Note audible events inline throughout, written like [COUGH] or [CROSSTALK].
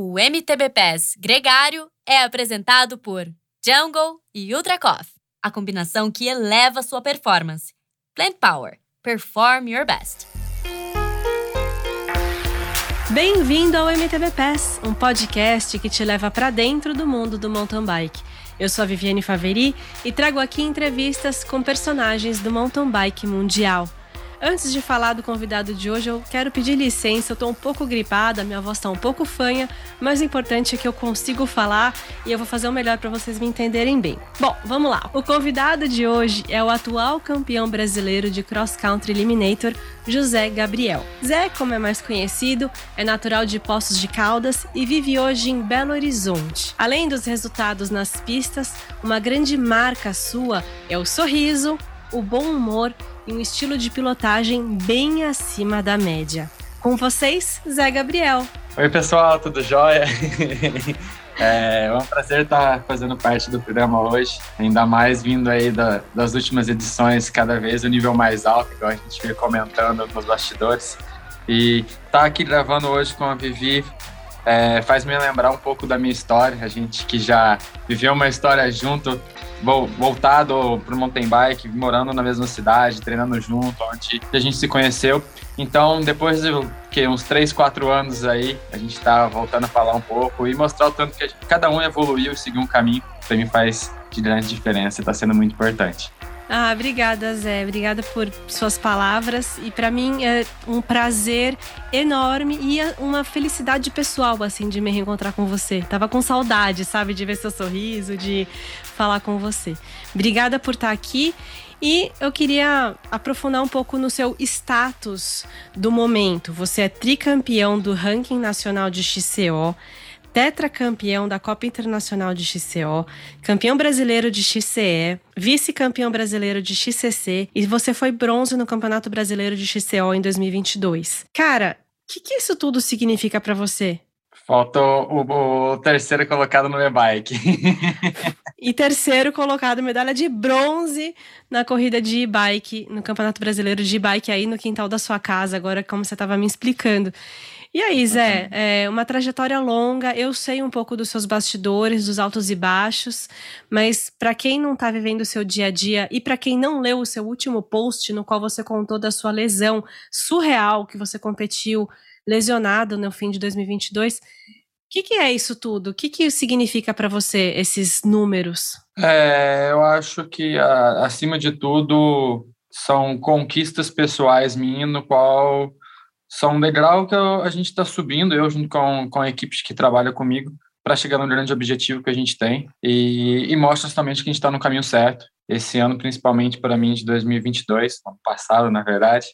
O MTB Pass Gregário é apresentado por Jungle e Ultra Coffee, a combinação que eleva sua performance. Plant Power. Perform your best. Bem-vindo ao MTB Pass, um podcast que te leva para dentro do mundo do mountain bike. Eu sou a Viviane Faveri e trago aqui entrevistas com personagens do mountain bike mundial. Antes de falar do convidado de hoje, eu quero pedir licença. Eu tô um pouco gripada, minha voz tá um pouco fanha, mas o importante é que eu consigo falar e eu vou fazer o melhor para vocês me entenderem bem. Bom, vamos lá. O convidado de hoje é o atual campeão brasileiro de Cross Country Eliminator, José Gabriel. Zé, como é mais conhecido, é natural de Poços de Caldas e vive hoje em Belo Horizonte. Além dos resultados nas pistas, uma grande marca sua é o sorriso, o bom humor e um estilo de pilotagem bem acima da média. Com vocês, Zé Gabriel. Oi, pessoal, tudo jóia? [LAUGHS] É, é um prazer estar fazendo parte do programa hoje, ainda mais vindo aí da, das últimas edições, cada vez o nível mais alto, igual a gente veio comentando nos bastidores. E estar tá aqui gravando hoje com a Vivi é, faz me lembrar um pouco da minha história, a gente que já viveu uma história junto, voltado para o mountain bike, morando na mesma cidade, treinando junto, onde a gente se conheceu. Então, depois de que, uns 3, 4 anos aí, a gente está voltando a falar um pouco e mostrar o tanto que gente, cada um evoluiu e seguiu um caminho, para mim faz de grande diferença está sendo muito importante. Ah, obrigada, Zé. Obrigada por suas palavras. E para mim é um prazer enorme e é uma felicidade pessoal, assim, de me reencontrar com você. Tava com saudade, sabe, de ver seu sorriso, de falar com você. Obrigada por estar aqui. E eu queria aprofundar um pouco no seu status do momento. Você é tricampeão do ranking nacional de XCO tetracampeão da Copa Internacional de XCO, campeão brasileiro de XCE, vice-campeão brasileiro de XCC e você foi bronze no Campeonato Brasileiro de XCO em 2022. Cara, o que, que isso tudo significa para você? Falta o, o, terceiro colocado no e-bike. [LAUGHS] e terceiro colocado, medalha de bronze na corrida de e-bike, no Campeonato Brasileiro de e-bike aí no quintal da sua casa, agora como você estava me explicando. E aí, Zé, é uma trajetória longa. Eu sei um pouco dos seus bastidores, dos altos e baixos, mas para quem não está vivendo o seu dia a dia e para quem não leu o seu último post, no qual você contou da sua lesão surreal que você competiu lesionado no fim de 2022, o que, que, é isso tudo? O que, que significa para você esses números? É, eu acho que, a, acima de tudo, são conquistas pessoais minhas, no qual são um degrau que a gente está subindo, eu junto com, com a equipe que trabalha comigo, para chegar no grande objetivo que a gente tem e, e mostra justamente que a gente está no caminho certo. Esse ano, principalmente para mim, de 2022, ano passado, na verdade,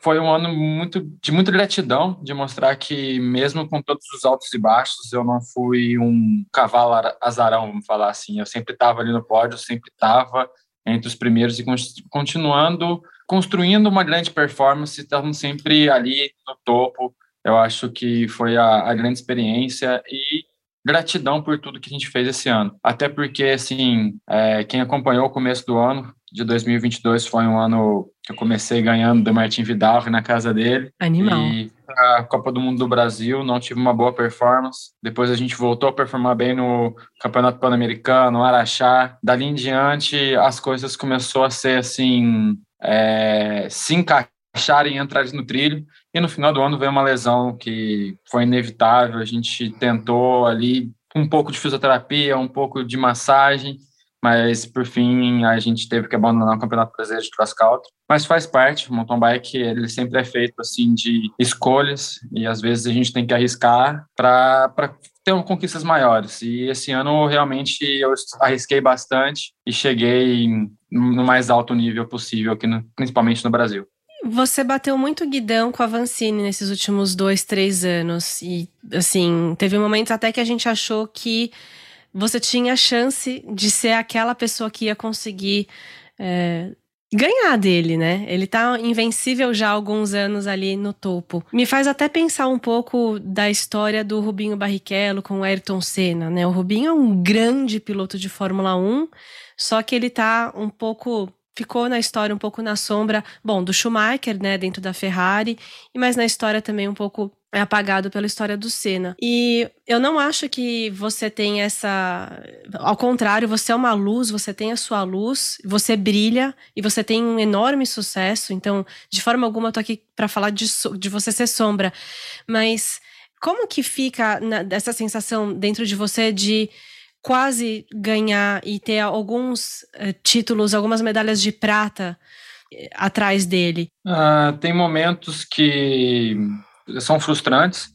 foi um ano muito de muita gratidão, de mostrar que mesmo com todos os altos e baixos, eu não fui um cavalo azarão, vamos falar assim. Eu sempre estava ali no pódio, sempre estava entre os primeiros e continuando construindo uma grande performance, estamos sempre ali no topo. Eu acho que foi a, a, grande experiência e gratidão por tudo que a gente fez esse ano. Até porque, assim, é, quem acompanhou o começo do ano de 2022 foi um ano que eu comecei ganhando do Martin Vidal na casa dele. Animal. E a Copa do Mundo do Brasil, não tive uma boa performance. Depois a gente voltou a performar bem no Campeonato Pan-Americano, no Araxá. Dali em diante, as coisas começou a ser, assim, é, se encaixarem e entrarem no trilho. E no final do ano veio uma lesão que foi inevitável. A gente tentou ali um pouco de fisioterapia, um pouco de massagem, mas por fim a gente teve que abandonar o Campeonato Brasileiro de Cross Country. Mas faz parte, o mountain bike ele sempre é feito assim de escolhas e às vezes a gente tem que arriscar para ter conquistas maiores. E esse ano realmente eu arrisquei bastante e cheguei no mais alto nível possível aqui, no, principalmente no Brasil. Você bateu muito guidão com a Vancini nesses últimos dois, três anos. E, assim, teve momentos até que a gente achou que você tinha chance de ser aquela pessoa que ia conseguir é, ganhar dele, né? Ele tá invencível já há alguns anos ali no topo. Me faz até pensar um pouco da história do Rubinho Barrichello com o Ayrton Senna, né? O Rubinho é um grande piloto de Fórmula 1, só que ele tá um pouco ficou na história um pouco na sombra, bom, do Schumacher, né, dentro da Ferrari, mas na história também um pouco é apagado pela história do Senna. E eu não acho que você tem essa. Ao contrário, você é uma luz, você tem a sua luz, você brilha e você tem um enorme sucesso. Então, de forma alguma, eu tô aqui para falar de, de você ser sombra. Mas como que fica na, essa sensação dentro de você de quase ganhar e ter alguns uh, títulos, algumas medalhas de prata uh, atrás dele? Uh, tem momentos que são frustrantes,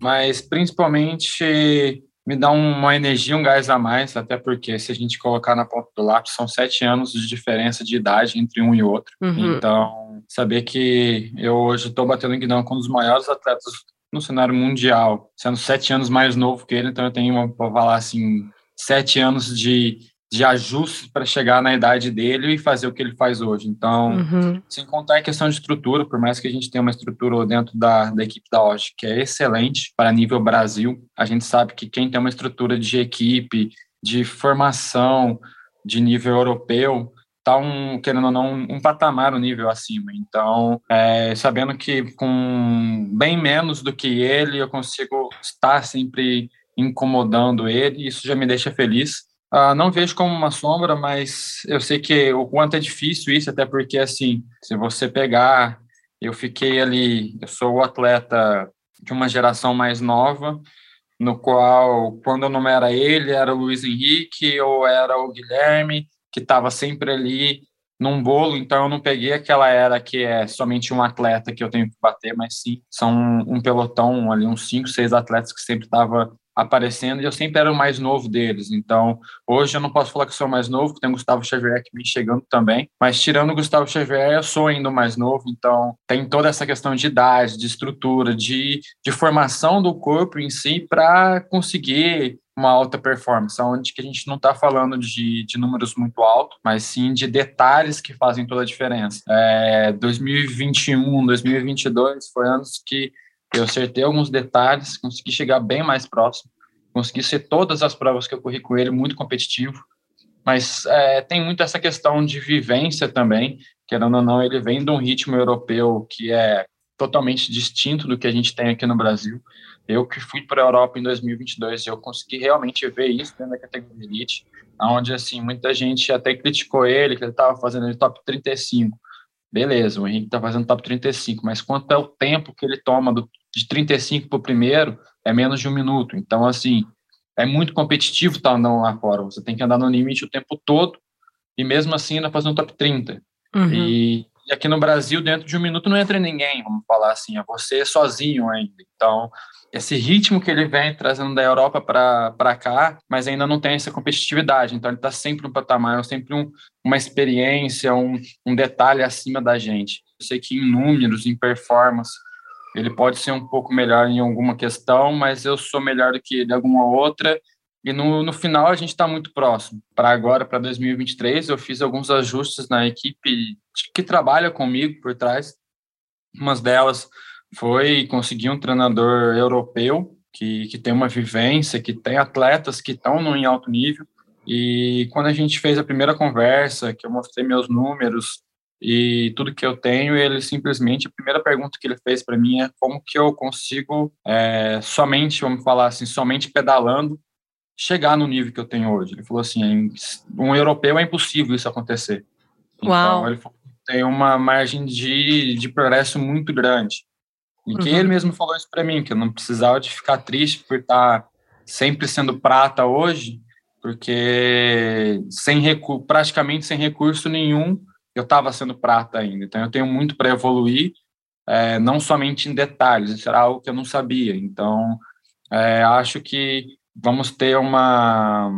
mas principalmente me dá uma energia, um gás a mais, até porque se a gente colocar na ponta do lápis, são sete anos de diferença de idade entre um e outro. Uhum. Então, saber que eu hoje estou batendo em guidão com um dos maiores atletas no cenário mundial, sendo sete anos mais novo que ele, então eu tenho, para falar assim, sete anos de de ajuste para chegar na idade dele e fazer o que ele faz hoje. Então, uhum. sem contar a questão de estrutura, por mais que a gente tenha uma estrutura dentro da, da equipe da OG que é excelente para nível Brasil, a gente sabe que quem tem uma estrutura de equipe, de formação, de nível europeu, está um, querendo ou não, um patamar, um nível acima. Então, é, sabendo que com bem menos do que ele, eu consigo estar sempre incomodando ele, isso já me deixa feliz. Ah, não vejo como uma sombra, mas eu sei que o quanto é difícil isso, até porque, assim, se você pegar, eu fiquei ali, eu sou o atleta de uma geração mais nova, no qual, quando não era ele, era o Luiz Henrique ou era o Guilherme, que estava sempre ali num bolo, então eu não peguei aquela era que é somente um atleta que eu tenho que bater, mas sim, são um pelotão ali, uns cinco, seis atletas que sempre estava aparecendo e eu sempre era o mais novo deles. Então, hoje eu não posso falar que sou o mais novo, porque tem o Gustavo Xavier que vem chegando também, mas tirando o Gustavo Xavier, eu sou ainda o mais novo, então tem toda essa questão de idade, de estrutura, de, de formação do corpo em si para conseguir uma alta performance, onde que a gente não está falando de, de números muito altos, mas sim de detalhes que fazem toda a diferença. É, 2021, 2022 foi anos que eu acertei alguns detalhes, consegui chegar bem mais próximo, consegui ser todas as provas que eu corri com ele muito competitivo, mas é, tem muito essa questão de vivência também, querendo ou não, ele vem de um ritmo europeu que é totalmente distinto do que a gente tem aqui no Brasil. Eu que fui para a Europa em 2022, eu consegui realmente ver isso dentro da categoria Elite, onde assim muita gente até criticou ele, que ele estava fazendo ele top 35. Beleza, o Henrique está fazendo top 35, mas quanto é o tempo que ele toma do, de 35 para o primeiro, é menos de um minuto. Então, assim, é muito competitivo estar tá andando lá fora. Você tem que andar no limite o tempo todo e mesmo assim ainda fazer um top 30. Uhum. E, e, aqui no Brasil, dentro de um minuto não entra ninguém, vamos falar assim, é você sozinho ainda. Então, esse ritmo que ele vem trazendo da Europa para cá, mas ainda não tem essa competitividade. Então, ele está sempre um patamar, sempre um, uma experiência, um, um detalhe acima da gente. Eu sei que em números, em performance, ele pode ser um pouco melhor em alguma questão, mas eu sou melhor do que ele em alguma outra. E no, no final a gente está muito próximo. Para agora, para 2023, eu fiz alguns ajustes na equipe que trabalha comigo por trás. Umas delas foi conseguir um treinador europeu que, que tem uma vivência, que tem atletas que estão em alto nível. E quando a gente fez a primeira conversa, que eu mostrei meus números e tudo que eu tenho, ele simplesmente, a primeira pergunta que ele fez para mim é como que eu consigo é, somente, vamos falar assim, somente pedalando, chegar no nível que eu tenho hoje. Ele falou assim, um europeu é impossível isso acontecer. Então, Uau. ele falou, tem uma margem de, de progresso muito grande. E uhum. que ele mesmo falou isso para mim, que eu não precisava de ficar triste por estar sempre sendo prata hoje, porque sem recu praticamente sem recurso nenhum, eu estava sendo prata ainda. Então, eu tenho muito para evoluir, é, não somente em detalhes, isso era algo que eu não sabia. Então, é, acho que vamos ter uma,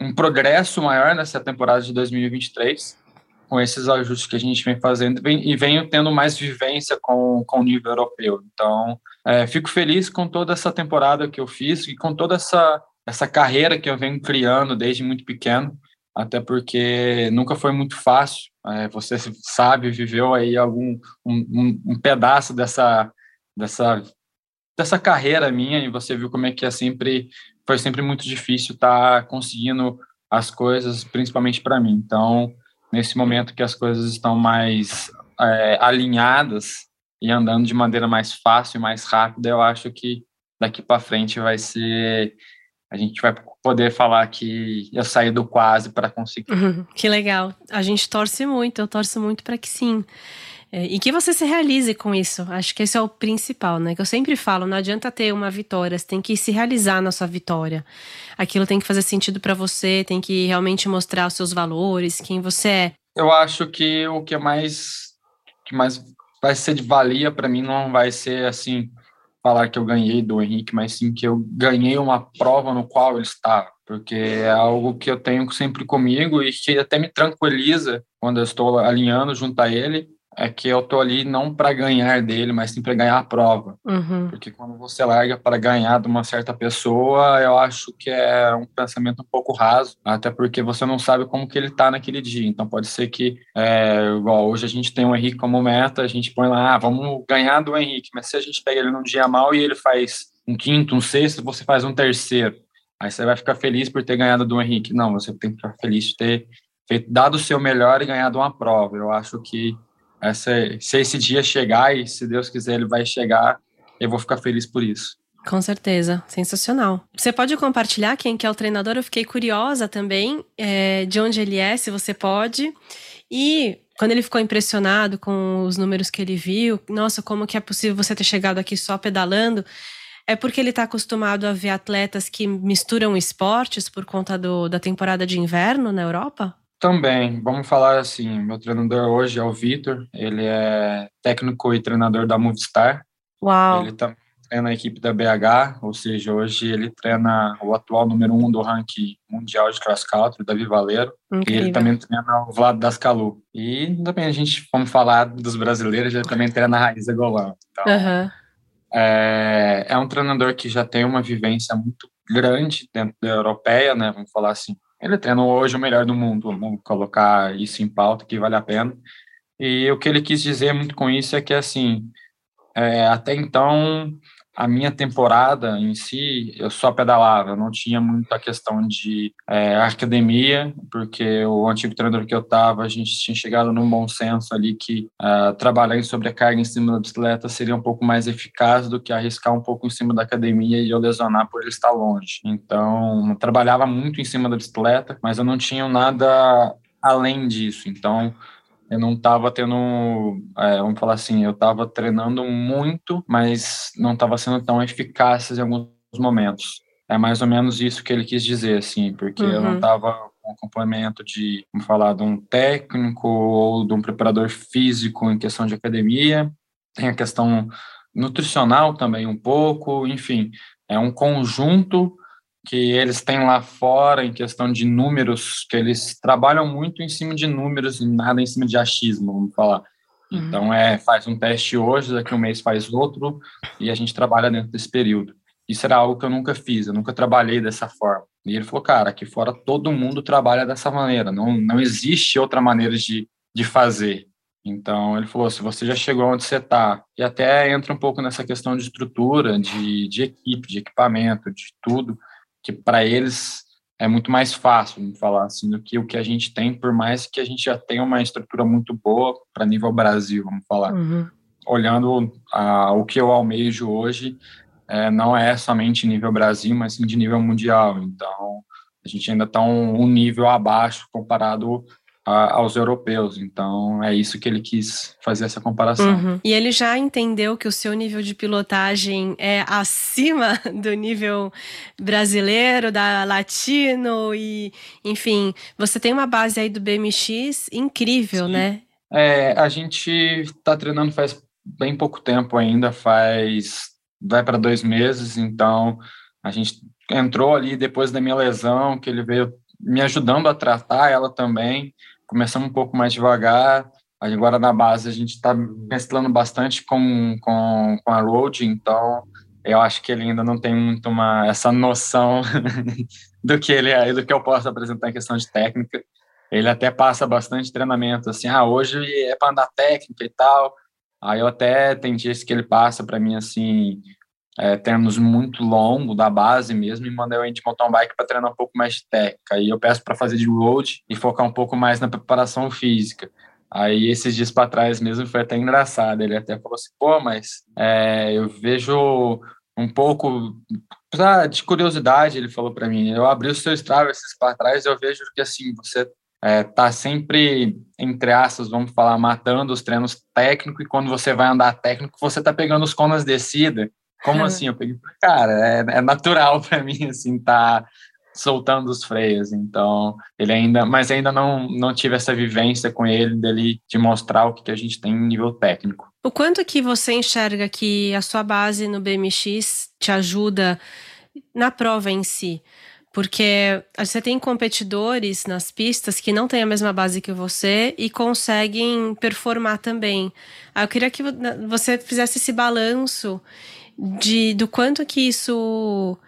um progresso maior nessa temporada de 2023 com esses ajustes que a gente vem fazendo e venho tendo mais vivência com, com o nível europeu. Então, é, fico feliz com toda essa temporada que eu fiz e com toda essa, essa carreira que eu venho criando desde muito pequeno, até porque nunca foi muito fácil. É, você sabe, viveu aí algum um, um, pedaço dessa, dessa, dessa carreira minha e você viu como é que é sempre foi sempre muito difícil estar tá conseguindo as coisas, principalmente para mim. Então, nesse momento que as coisas estão mais é, alinhadas e andando de maneira mais fácil mais rápida, eu acho que daqui para frente vai ser a gente vai poder falar que eu saí do quase para conseguir. Uhum, que legal. A gente torce muito, eu torço muito para que sim. É, e que você se realize com isso. Acho que esse é o principal, né? Que eu sempre falo, não adianta ter uma vitória, você tem que se realizar na sua vitória. Aquilo tem que fazer sentido para você, tem que realmente mostrar os seus valores, quem você é. Eu acho que o que é mais que mais vai ser de valia para mim não vai ser assim falar que eu ganhei do Henrique, mas sim que eu ganhei uma prova no qual ele porque é algo que eu tenho sempre comigo e que até me tranquiliza quando eu estou alinhando junto a ele, é que eu tô ali não para ganhar dele, mas sim para ganhar a prova. Uhum. Porque quando você larga para ganhar de uma certa pessoa, eu acho que é um pensamento um pouco raso, até porque você não sabe como que ele tá naquele dia. Então pode ser que, é, igual hoje a gente tem o Henrique como meta, a gente põe lá, ah, vamos ganhar do Henrique, mas se a gente pega ele num dia mal e ele faz um quinto, um sexto, você faz um terceiro. Aí você vai ficar feliz por ter ganhado do Henrique. Não, você tem que ficar feliz de ter feito, dado o seu melhor e ganhado uma prova. Eu acho que essa, se esse dia chegar, e se Deus quiser ele vai chegar, eu vou ficar feliz por isso. Com certeza, sensacional. Você pode compartilhar quem que é o treinador? Eu fiquei curiosa também é, de onde ele é, se você pode. E quando ele ficou impressionado com os números que ele viu, nossa, como que é possível você ter chegado aqui só pedalando? É porque ele está acostumado a ver atletas que misturam esportes por conta do, da temporada de inverno na Europa? Também, vamos falar assim, meu treinador hoje é o Vitor, ele é técnico e treinador da Movistar. Uau! Ele também treina a equipe da BH, ou seja, hoje ele treina o atual número um do ranking mundial de cross country, Davi Valeiro, Incrível. e ele também treina o Vlad Dascalu. E também a gente, vamos falar dos brasileiros, ele também treina a Raíza Golan. Então, uhum. é, é um treinador que já tem uma vivência muito grande dentro da europeia, né, vamos falar assim, ele treina hoje o melhor do mundo, vamos colocar isso em pauta, que vale a pena. E o que ele quis dizer muito com isso é que, assim, é, até então, a minha temporada em si, eu só pedalava, eu não tinha muita questão de é, academia, porque o antigo treinador que eu estava, a gente tinha chegado num bom senso ali que uh, trabalhar em sobrecarga em cima da bicicleta seria um pouco mais eficaz do que arriscar um pouco em cima da academia e eu lesionar por ele estar longe. Então, eu trabalhava muito em cima da bicicleta, mas eu não tinha nada além disso. Então, eu não estava tendo, é, vamos falar assim, eu estava treinando muito, mas não estava sendo tão eficaz em alguns momentos. É mais ou menos isso que ele quis dizer, assim, porque uhum. eu não estava uhum. com acompanhamento de, vamos falar, de um técnico ou de um preparador físico em questão de academia. Tem a questão nutricional também um pouco, enfim, é um conjunto que eles têm lá fora em questão de números, que eles trabalham muito em cima de números e nada em cima de achismo, vamos falar. Uhum. Então, é, faz um teste hoje, daqui a um mês faz outro, e a gente trabalha dentro desse período. Isso era algo que eu nunca fiz, eu nunca trabalhei dessa forma. E ele falou, cara, aqui fora todo mundo trabalha dessa maneira, não, não existe outra maneira de, de fazer. Então, ele falou, se você já chegou onde você está, e até entra um pouco nessa questão de estrutura, de, de equipe, de equipamento, de tudo, que para eles é muito mais fácil, vamos falar assim, do que o que a gente tem, por mais que a gente já tenha uma estrutura muito boa para nível Brasil, vamos falar. Uhum. Olhando a, o que eu almejo hoje, é, não é somente nível Brasil, mas sim de nível mundial. Então, a gente ainda está um, um nível abaixo comparado a, aos europeus. Então, é isso que ele quis fazer essa comparação. Uhum. E ele já entendeu que o seu nível de pilotagem é acima [LAUGHS] do nível brasileiro, da latino e, enfim, você tem uma base aí do BMX incrível, Sim. né? É, a gente está treinando faz bem pouco tempo ainda, faz vai para dois meses, então a gente entrou ali depois da minha lesão, que ele veio me ajudando a tratar ela também começamos um pouco mais devagar. Agora na base a gente está mesclando bastante com, com, com a Road, então eu acho que ele ainda não tem muito uma, essa noção [LAUGHS] do que ele é, do que eu posso apresentar em questão de técnica. Ele até passa bastante treinamento, assim, ah, hoje é para andar técnica e tal. Aí eu até tem dias que ele passa para mim assim, é, treinos muito longo da base mesmo e mandei eu ir de mountain bike para treinar um pouco mais de técnica. E eu peço para fazer de road e focar um pouco mais na preparação física. Aí esses dias para trás mesmo foi até engraçado. Ele até falou assim: pô, mas é, eu vejo um pouco de curiosidade. Ele falou para mim: eu abri o seu Strava esses para trás, eu vejo que assim você é, tá sempre entre aspas, vamos falar, matando os treinos técnicos e quando você vai andar técnico você tá pegando os conas descida como assim? Eu peguei, cara, é, é natural [LAUGHS] para mim, assim, tá soltando os freios. Então, ele ainda, mas ainda não, não tive essa vivência com ele, dele de mostrar o que, que a gente tem em nível técnico. O quanto que você enxerga que a sua base no BMX te ajuda na prova em si? Porque você tem competidores nas pistas que não têm a mesma base que você e conseguem performar também. Eu queria que você fizesse esse balanço de do quanto que isso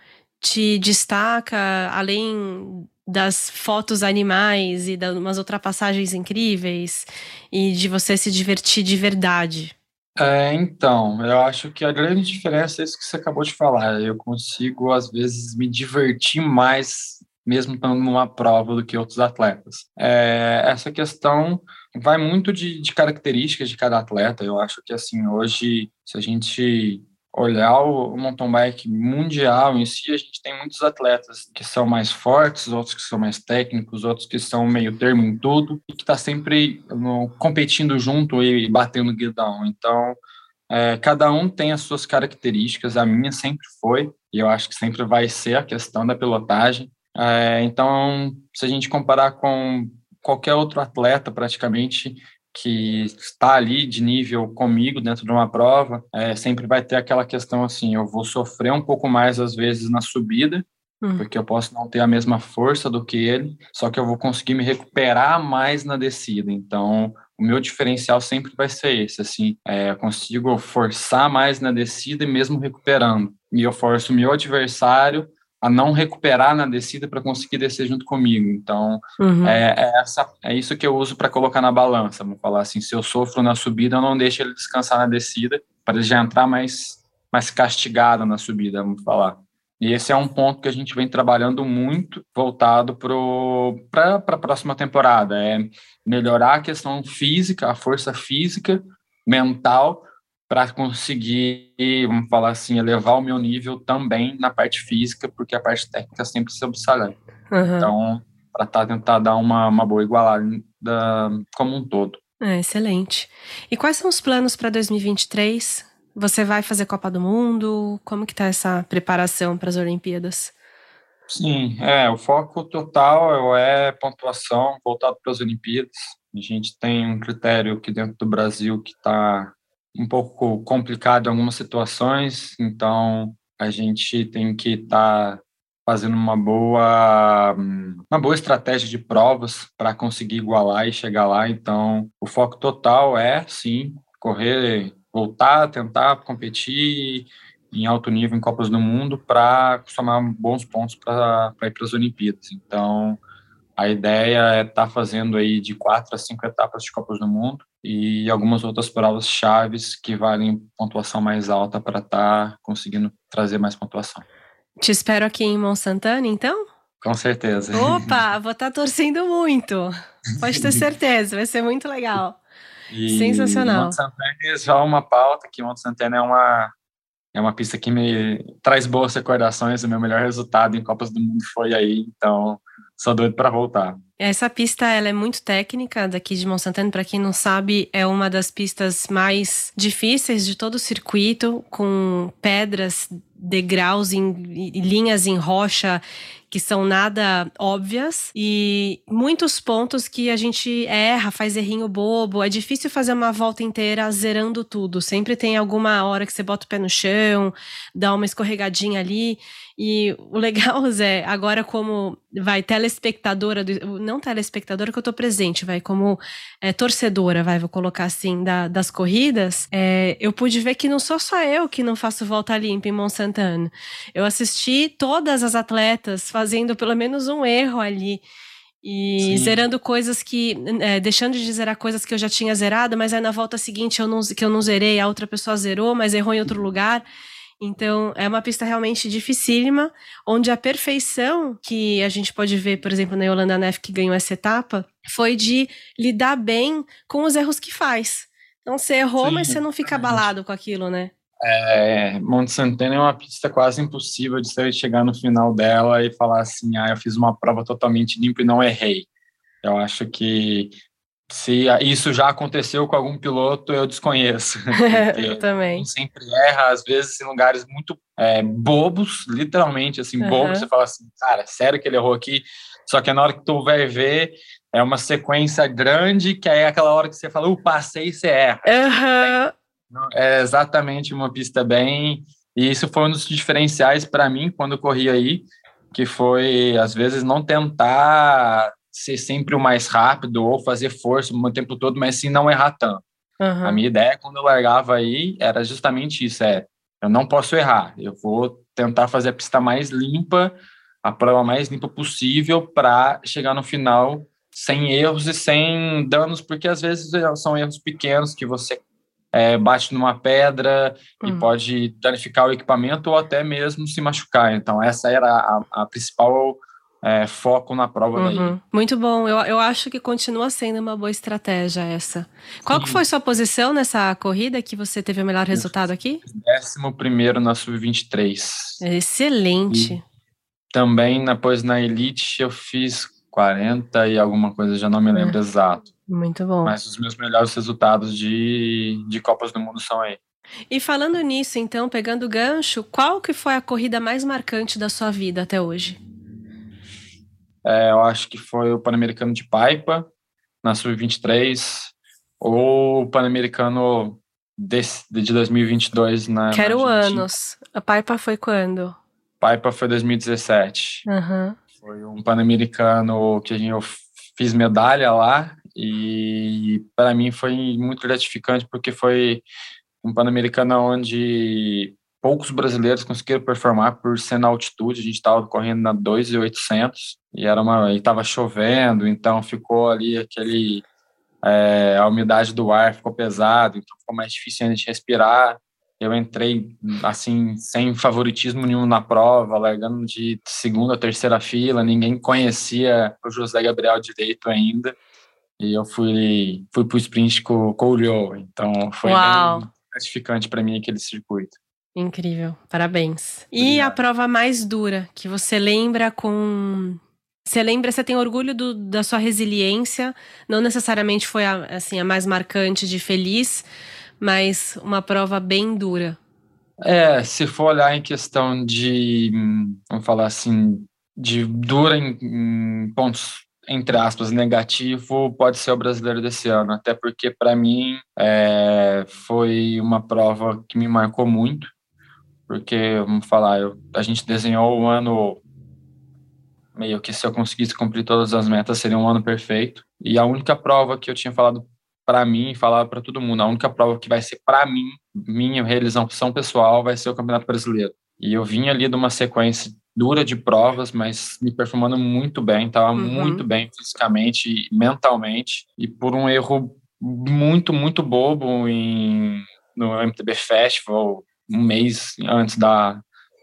te destaca, além das fotos animais e de umas ultrapassagens incríveis e de você se divertir de verdade? É, então, eu acho que a grande diferença é isso que você acabou de falar. Eu consigo, às vezes, me divertir mais, mesmo estando numa prova, do que outros atletas. É, essa questão vai muito de, de características de cada atleta. Eu acho que, assim, hoje, se a gente olhar o mountain bike mundial em si, a gente tem muitos atletas que são mais fortes, outros que são mais técnicos, outros que são meio termo em tudo e que está sempre no, competindo junto e batendo guidão. Então, é, cada um tem as suas características, a minha sempre foi, e eu acho que sempre vai ser a questão da pilotagem. É, então, se a gente comparar com qualquer outro atleta, praticamente, que está ali de nível comigo dentro de uma prova, é, sempre vai ter aquela questão assim, eu vou sofrer um pouco mais às vezes na subida, hum. porque eu posso não ter a mesma força do que ele, só que eu vou conseguir me recuperar mais na descida. Então, o meu diferencial sempre vai ser esse, assim, é, eu consigo forçar mais na descida e mesmo recuperando. E eu forço o meu adversário a não recuperar na descida para conseguir descer junto comigo. Então, uhum. é, é, essa, é isso que eu uso para colocar na balança. Vamos falar assim: se eu sofro na subida, eu não deixo ele descansar na descida, para ele já entrar mais, mais castigado na subida, vamos falar. E esse é um ponto que a gente vem trabalhando muito voltado para a próxima temporada: é melhorar a questão física, a força física, mental, para conseguir, vamos falar assim, elevar o meu nível também na parte física, porque a parte técnica sempre se obsoleta. Uhum. Então, para tá, tentar dar uma, uma boa igualada da, como um todo. É, excelente. E quais são os planos para 2023? Você vai fazer Copa do Mundo? Como que tá essa preparação para as Olimpíadas? Sim, é, o foco total é pontuação voltado para as Olimpíadas. A gente tem um critério aqui dentro do Brasil que está um pouco complicado em algumas situações, então a gente tem que estar tá fazendo uma boa uma boa estratégia de provas para conseguir igualar e chegar lá. Então, o foco total é sim correr, voltar, tentar competir em alto nível em Copas do Mundo para somar bons pontos para ir para as Olimpíadas. Então, a ideia é estar tá fazendo aí de quatro a cinco etapas de Copas do Mundo e algumas outras provas chaves que valem pontuação mais alta para estar tá conseguindo trazer mais pontuação. Te espero aqui em Monsantana, então? Com certeza. Opa, [LAUGHS] vou estar tá torcendo muito. Pode ter certeza, vai ser muito legal. E Sensacional. Monte Santana já é uma pauta que Monte Santana é uma é uma pista que me traz boas recordações. O meu melhor resultado em Copas do Mundo foi aí, então sou doido para voltar. Essa pista ela é muito técnica daqui de Monsantana. Para quem não sabe, é uma das pistas mais difíceis de todo o circuito, com pedras, degraus em linhas em rocha que são nada óbvias e muitos pontos que a gente erra, faz errinho bobo. É difícil fazer uma volta inteira zerando tudo. Sempre tem alguma hora que você bota o pé no chão, dá uma escorregadinha ali. E o [LAUGHS] legal, Zé, agora como vai telespectadora, do, não telespectadora que eu tô presente, vai como é, torcedora, vai, vou colocar assim, da, das corridas, é, eu pude ver que não sou só eu que não faço volta limpa em Monsantana. Eu assisti todas as atletas fazendo pelo menos um erro ali. E Sim. zerando coisas que. É, deixando de zerar coisas que eu já tinha zerado, mas aí na volta seguinte eu não, que eu não zerei, a outra pessoa zerou, mas errou em outro lugar. Então, é uma pista realmente dificílima, onde a perfeição que a gente pode ver, por exemplo, na Yolanda Neff, que ganhou essa etapa, foi de lidar bem com os erros que faz. Então, você errou, Sim, mas você não fica abalado com aquilo, né? É, Monte Santana é uma pista quase impossível de você chegar no final dela e falar assim, ah, eu fiz uma prova totalmente limpa e não errei. Eu acho que se isso já aconteceu com algum piloto, eu desconheço. [LAUGHS] eu também. Sempre erra, às vezes em lugares muito é, bobos, literalmente, assim, uhum. bobos. Você fala assim, cara, sério que ele errou aqui? Só que na hora que tu vai ver, é uma sequência grande, que aí é aquela hora que você fala, uh, passei e você erra. Uhum. É exatamente uma pista bem... E isso foi um dos diferenciais para mim quando eu corri aí, que foi, às vezes, não tentar ser sempre o mais rápido ou fazer força o tempo todo, mas sim não errar tanto. Uhum. A minha ideia quando eu largava aí era justamente isso, é, eu não posso errar, eu vou tentar fazer a pista mais limpa, a prova mais limpa possível para chegar no final sem erros e sem danos, porque às vezes são erros pequenos que você é, bate numa pedra uhum. e pode danificar o equipamento ou até mesmo se machucar. Então, essa era a, a principal é, foco na prova uhum. daí. Muito bom. Eu, eu acho que continua sendo uma boa estratégia essa. Qual que foi sua posição nessa corrida que você teve o melhor resultado aqui? Décimo primeiro na Sub-23. Excelente. E também, depois na Elite, eu fiz 40 e alguma coisa, já não me lembro é. exato. Muito bom. Mas os meus melhores resultados de, de Copas do Mundo são aí. E falando nisso, então, pegando o gancho, qual que foi a corrida mais marcante da sua vida até hoje? É, eu acho que foi o Pan-Americano de Paipa, na Sub-23, ou o Pan-Americano de, de 2022 na Quero na anos. A Paipa foi quando? Paipa foi 2017. Uhum. Foi um Pan-Americano que eu fiz medalha lá e para mim foi muito gratificante porque foi um Pan-Americano onde poucos brasileiros conseguiram performar por ser na altitude. A gente estava correndo na 2,800 e era uma estava chovendo, então ficou ali aquele é, a umidade do ar ficou pesado, então ficou mais difícil a gente respirar. Eu entrei assim sem favoritismo nenhum na prova, largando de segunda terceira fila, ninguém conhecia o José Gabriel direito ainda. E eu fui fui pro sprint com, com o Leo, então foi Uau. bem gratificante para mim aquele circuito. Incrível, parabéns. E a prova mais dura que você lembra com você lembra, você tem orgulho do, da sua resiliência, não necessariamente foi a, assim, a mais marcante de feliz, mas uma prova bem dura. É, se for olhar em questão de, vamos falar assim, de dura em, em pontos, entre aspas, negativo, pode ser o brasileiro desse ano, até porque para mim é, foi uma prova que me marcou muito porque, vamos falar, eu, a gente desenhou o ano meio que se eu conseguisse cumprir todas as metas seria um ano perfeito. E a única prova que eu tinha falado para mim, falava para todo mundo, a única prova que vai ser para mim, minha realização pessoal, vai ser o Campeonato Brasileiro. E eu vim ali de uma sequência dura de provas, mas me perfumando muito bem, estava uhum. muito bem fisicamente e mentalmente, e por um erro muito, muito bobo em, no MTB Festival, um mês antes da,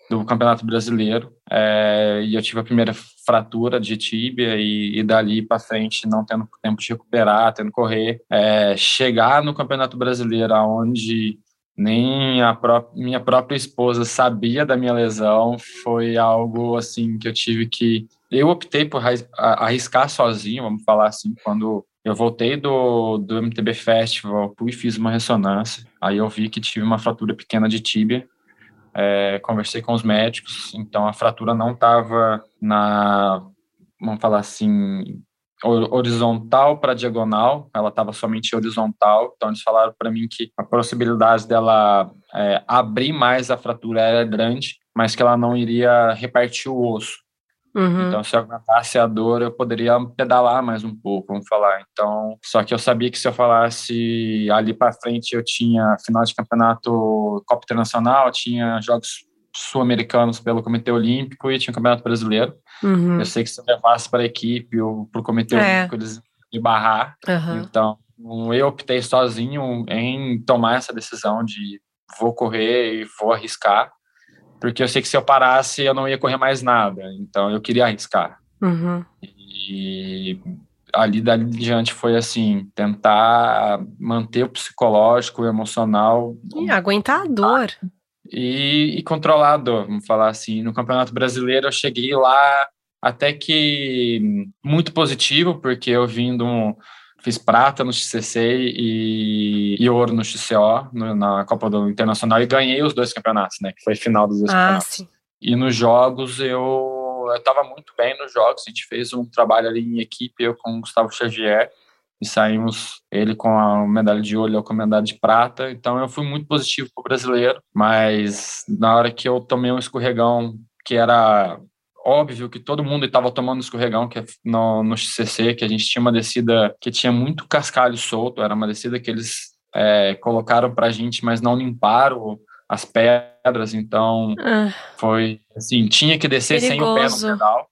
do Campeonato Brasileiro é, e eu tive a primeira fratura de tíbia e, e dali para frente não tendo tempo de recuperar, tendo que correr, é, chegar no Campeonato Brasileiro aonde nem a pró minha própria esposa sabia da minha lesão foi algo assim que eu tive que eu optei por arriscar sozinho, vamos falar assim, quando eu voltei do, do MTB Festival, e fiz uma ressonância. Aí eu vi que tive uma fratura pequena de tíbia. É, conversei com os médicos, então a fratura não estava na, vamos falar assim, horizontal para diagonal, ela estava somente horizontal. Então eles falaram para mim que a possibilidade dela é, abrir mais a fratura era grande, mas que ela não iria repartir o osso. Uhum. Então, se eu aguentasse a dor, eu poderia pedalar mais um pouco, vamos falar. Então, só que eu sabia que se eu falasse ali para frente, eu tinha final de campeonato Copa Internacional, tinha jogos sul-americanos pelo Comitê Olímpico e tinha o Campeonato Brasileiro. Uhum. Eu sei que se eu levasse para a equipe ou para o Comitê é. Olímpico, eles me barrar. Uhum. Então, eu optei sozinho em tomar essa decisão de vou correr e vou arriscar. porque eu sei que se eu parasse eu não ia correr mais nada, então eu queria arriscar. Uhum. E ali dali diante foi assim, tentar manter o psicológico, o emocional. E aguentar a dor. E, e vamos falar assim. No Campeonato Brasileiro eu cheguei lá até que muito positivo, porque eu vim de um, fiz prata no XCC e, e ouro no XCO, no, na Copa do Internacional, e ganhei os dois campeonatos, né? Que foi final dos dois ah, campeonatos. Sim. E nos jogos eu eu estava muito bem nos jogos, a gente fez um trabalho ali em equipe, eu com o Gustavo Xavier, e saímos ele com a medalha de ouro, eu com a medalha de prata, então eu fui muito positivo para o brasileiro, mas na hora que eu tomei um escorregão que era óbvio que todo mundo estava tomando escorregão que é no, no XCC, que a gente tinha uma descida que tinha muito cascalho solto, era uma descida que eles é, colocaram para a gente, mas não limparam as pedras, então ah, foi assim, tinha que descer perigoso. sem o pé no pedal.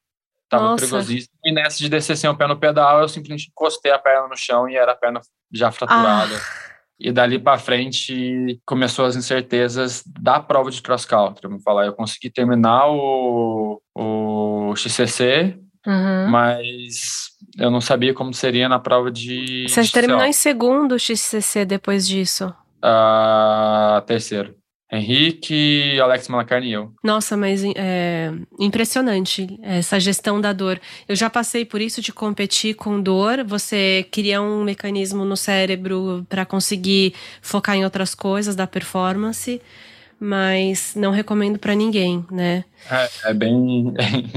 Tava Nossa. perigosíssimo. E nessa de descer sem o pé no pedal, eu simplesmente encostei a perna no chão e era a perna já fraturada. Ah. E dali para frente começou as incertezas da prova de cross country. Vamos falar, eu consegui terminar o, o XCC, uhum. mas eu não sabia como seria na prova de. Você terminou em segundo o XCC depois disso? Uh, terceiro. Henrique, Alex Malacarne e eu. Nossa, mas é impressionante essa gestão da dor. Eu já passei por isso de competir com dor. Você cria um mecanismo no cérebro para conseguir focar em outras coisas da performance, mas não recomendo para ninguém, né? É, é, bem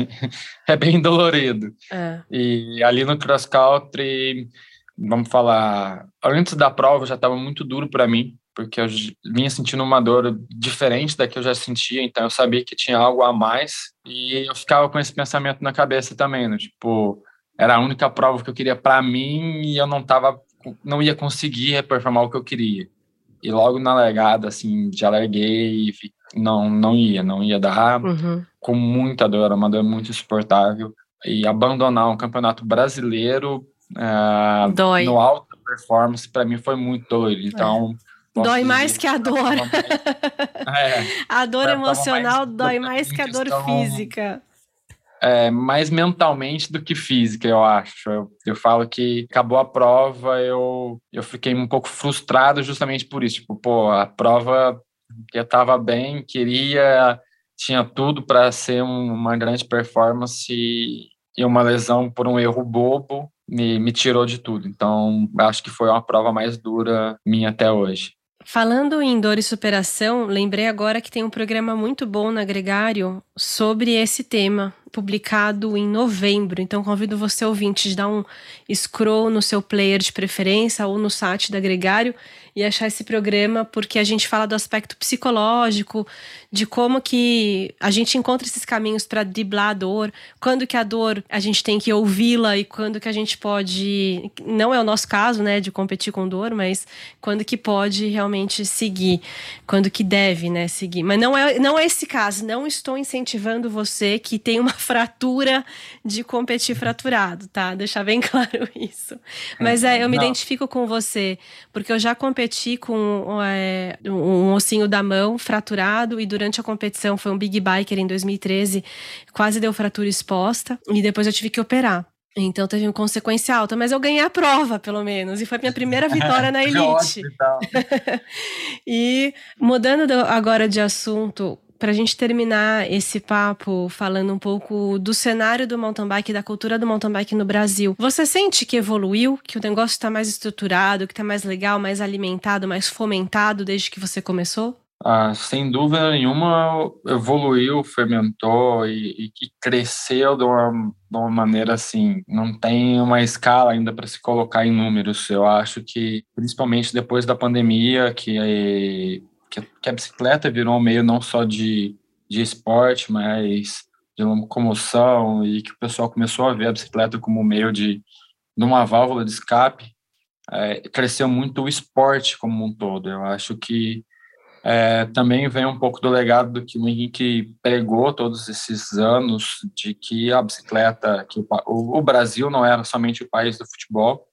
[LAUGHS] é bem dolorido. É. E ali no cross country, vamos falar, antes da prova já estava muito duro para mim porque eu vinha sentindo uma dor diferente da que eu já sentia, então eu sabia que tinha algo a mais e eu ficava com esse pensamento na cabeça também, né? tipo, era a única prova que eu queria para mim e eu não tava não ia conseguir performar o que eu queria. E logo na largada assim, já larguei e não não ia, não ia dar uhum. com muita dor, uma dor muito insuportável e abandonar um campeonato brasileiro uh, no alta performance para mim foi muito dolorido. Então, dói mais que a dor. é, [LAUGHS] a dor emocional mais, dói mais que a dor física. É, mais mentalmente do que física, eu acho. Eu, eu falo que acabou a prova, eu, eu fiquei um pouco frustrado justamente por isso. Tipo, pô, a prova eu estava bem, queria, tinha tudo para ser um, uma grande performance e, e uma lesão por um erro bobo me, me tirou de tudo. Então, acho que foi uma prova mais dura minha até hoje. Falando em dor e superação, lembrei agora que tem um programa muito bom na Gregário sobre esse tema, publicado em novembro. Então convido você ouvinte de dar um scroll no seu player de preferência ou no site da Gregário e achar esse programa, porque a gente fala do aspecto psicológico, de como que a gente encontra esses caminhos para driblar a dor, quando que a dor a gente tem que ouvi-la e quando que a gente pode, não é o nosso caso, né, de competir com dor, mas quando que pode realmente seguir, quando que deve, né, seguir. Mas não é, não é esse caso, não estou incentivando você que tem uma fratura de competir fraturado, tá? Deixar bem [LAUGHS] claro isso. Mas é, eu me não. identifico com você, porque eu já competi com é, um ossinho da mão fraturado e durante a competição foi um big biker em 2013, quase deu fratura exposta e depois eu tive que operar. Então teve uma consequência alta, mas eu ganhei a prova, pelo menos, e foi a minha primeira [LAUGHS] vitória na elite. Então. [LAUGHS] e mudando agora de assunto, para a gente terminar esse papo falando um pouco do cenário do mountain bike, da cultura do mountain bike no Brasil, você sente que evoluiu, que o negócio está mais estruturado, que está mais legal, mais alimentado, mais fomentado desde que você começou? Ah, sem dúvida nenhuma, evoluiu, fermentou e, e cresceu de uma, de uma, maneira assim. Não tem uma escala ainda para se colocar em números. Eu acho que, principalmente depois da pandemia, que que, que a bicicleta virou um meio não só de, de esporte, mas de locomoção e que o pessoal começou a ver a bicicleta como um meio de, de uma válvula de escape, é, cresceu muito o esporte como um todo. Eu acho que é, também vem um pouco do legado do que o Henrique pregou todos esses anos de que a bicicleta, que o, o Brasil não era somente o país do futebol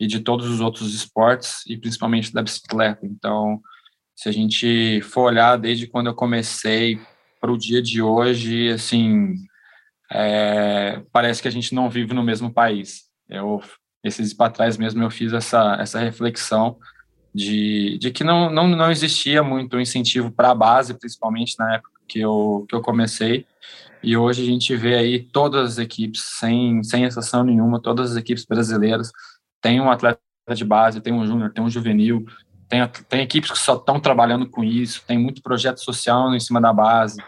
e de todos os outros esportes e principalmente da bicicleta. Então, se a gente for olhar desde quando eu comecei para o dia de hoje, assim, é, parece que a gente não vive no mesmo país. Eu, esses para trás mesmo, eu fiz essa, essa reflexão de, de que não, não, não existia muito incentivo para a base, principalmente na época que eu, que eu comecei. E hoje a gente vê aí todas as equipes, sem, sem exceção nenhuma, todas as equipes brasileiras têm um atleta de base, tem um júnior, tem um juvenil, tem, tem equipes que só estão trabalhando com isso, tem muito projeto social em cima da base,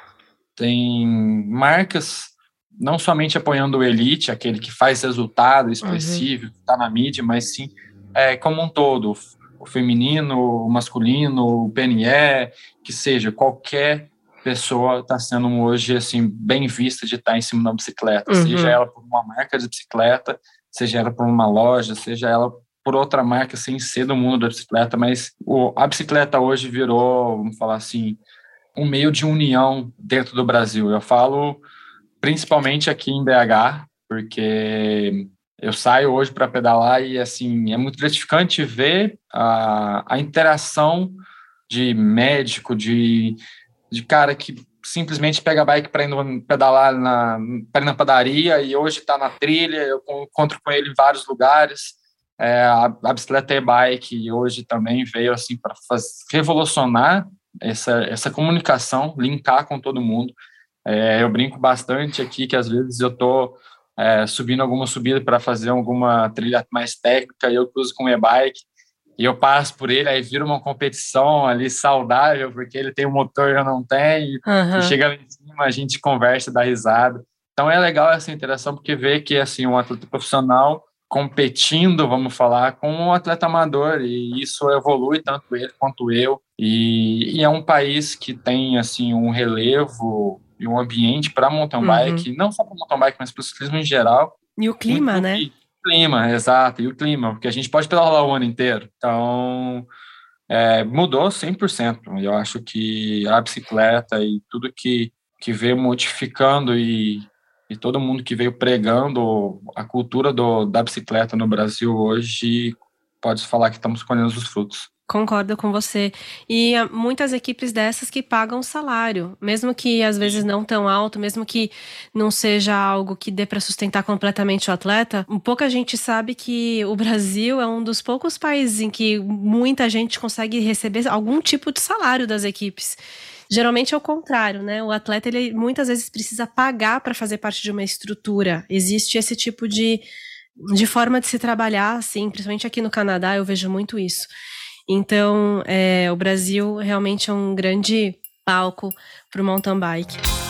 tem marcas não somente apoiando o elite, aquele que faz resultado expressivo, uhum. que está na mídia, mas sim é, como um todo, o feminino, o masculino, o PNE, que seja, qualquer pessoa está sendo hoje assim bem vista de estar tá em cima da bicicleta, uhum. seja ela por uma marca de bicicleta, seja ela por uma loja, seja ela por outra marca sem ser do mundo da bicicleta, mas o, a bicicleta hoje virou, vamos falar assim, um meio de união dentro do Brasil. Eu falo principalmente aqui em BH, porque eu saio hoje para pedalar e assim é muito gratificante ver a, a interação de médico, de, de cara que simplesmente pega a bike para ir pedalar na, ir na padaria e hoje está na trilha, eu encontro com ele em vários lugares. É, a, a bicicleta e-bike hoje também veio assim para revolucionar essa, essa comunicação, linkar com todo mundo. É, eu brinco bastante aqui que às vezes eu tô é, subindo alguma subida para fazer alguma trilha mais técnica e eu cruzo com e-bike e eu passo por ele, aí vira uma competição ali saudável, porque ele tem um motor e eu não tenho, uhum. e chega lá em cima, a gente conversa, dá risada. Então é legal essa interação, porque vê que assim, um atleta profissional competindo, vamos falar, com um atleta amador, e isso evolui tanto ele quanto eu, e, e é um país que tem assim um relevo e um ambiente para mountain uhum. bike, uhum. não só para mountain bike, mas para o ciclismo em geral. E o clima, muito, né? clima, exato, e o clima, porque a gente pode pedalar o ano inteiro. Então, é, mudou 100%. Eu acho que a bicicleta e tudo que, que veio modificando e, e todo mundo que veio pregando a cultura do, da bicicleta no Brasil hoje, pode falar que estamos colhendo os frutos. Concordo com você. E muitas equipes dessas que pagam salário, mesmo que às vezes não tão alto, mesmo que não seja algo que dê para sustentar completamente o atleta. Pouca gente sabe que o Brasil é um dos poucos países em que muita gente consegue receber algum tipo de salário das equipes. Geralmente é o contrário, né? O atleta ele muitas vezes precisa pagar para fazer parte de uma estrutura. Existe esse tipo de, de forma de se trabalhar, assim, principalmente aqui no Canadá eu vejo muito isso. Então, é, o Brasil realmente é um grande palco para o mountain bike.